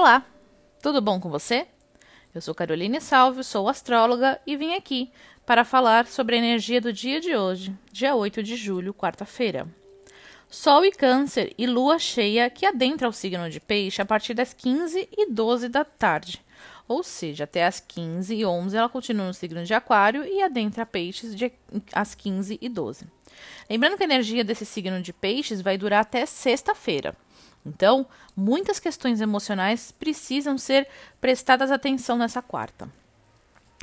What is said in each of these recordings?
Olá, tudo bom com você? Eu sou Caroline Salve, sou astróloga e vim aqui para falar sobre a energia do dia de hoje, dia 8 de julho, quarta-feira. Sol e Câncer e Lua cheia que adentra o signo de Peixe a partir das 15 e 12 da tarde. Ou seja, até as 15 e 11 ela continua no signo de Aquário e adentra Peixes de, às 15 e 12. Lembrando que a energia desse signo de Peixes vai durar até sexta-feira. Então, muitas questões emocionais precisam ser prestadas atenção nessa quarta.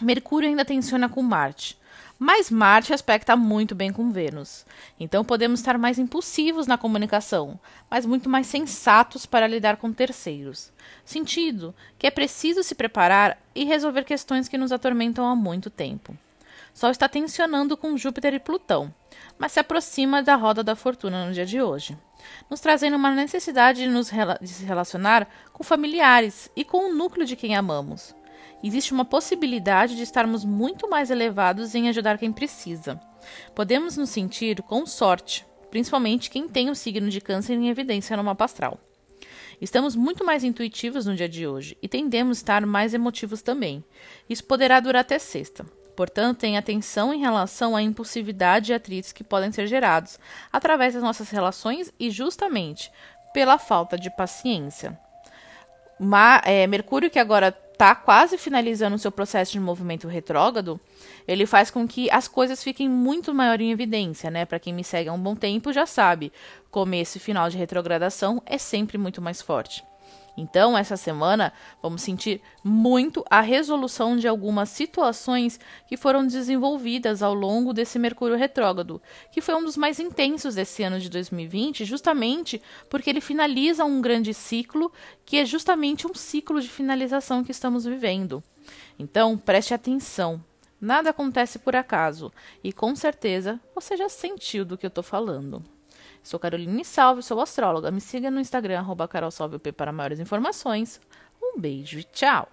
Mercúrio ainda tensiona com Marte, mas Marte aspecta muito bem com Vênus. Então podemos estar mais impulsivos na comunicação, mas muito mais sensatos para lidar com terceiros. Sentido que é preciso se preparar e resolver questões que nos atormentam há muito tempo. Sol está tensionando com Júpiter e Plutão, mas se aproxima da roda da fortuna no dia de hoje, nos trazendo uma necessidade de nos rela de se relacionar com familiares e com o núcleo de quem amamos. Existe uma possibilidade de estarmos muito mais elevados em ajudar quem precisa. Podemos nos sentir com sorte, principalmente quem tem o signo de câncer em evidência no mapa astral. Estamos muito mais intuitivos no dia de hoje e tendemos a estar mais emotivos também. Isso poderá durar até sexta. Portanto, tenha atenção em relação à impulsividade e atritos que podem ser gerados através das nossas relações e justamente pela falta de paciência. Ma é, Mercúrio, que agora está quase finalizando o seu processo de movimento retrógrado, ele faz com que as coisas fiquem muito maior em evidência, né? Para quem me segue há um bom tempo já sabe, começo e final de retrogradação é sempre muito mais forte. Então, essa semana, vamos sentir muito a resolução de algumas situações que foram desenvolvidas ao longo desse Mercúrio retrógrado, que foi um dos mais intensos desse ano de 2020, justamente porque ele finaliza um grande ciclo, que é justamente um ciclo de finalização que estamos vivendo. Então, preste atenção. Nada acontece por acaso, e com certeza você já sentiu do que eu estou falando. Sou Caroline Salve, sou astróloga. Me siga no Instagram, arroba para maiores informações. Um beijo e tchau!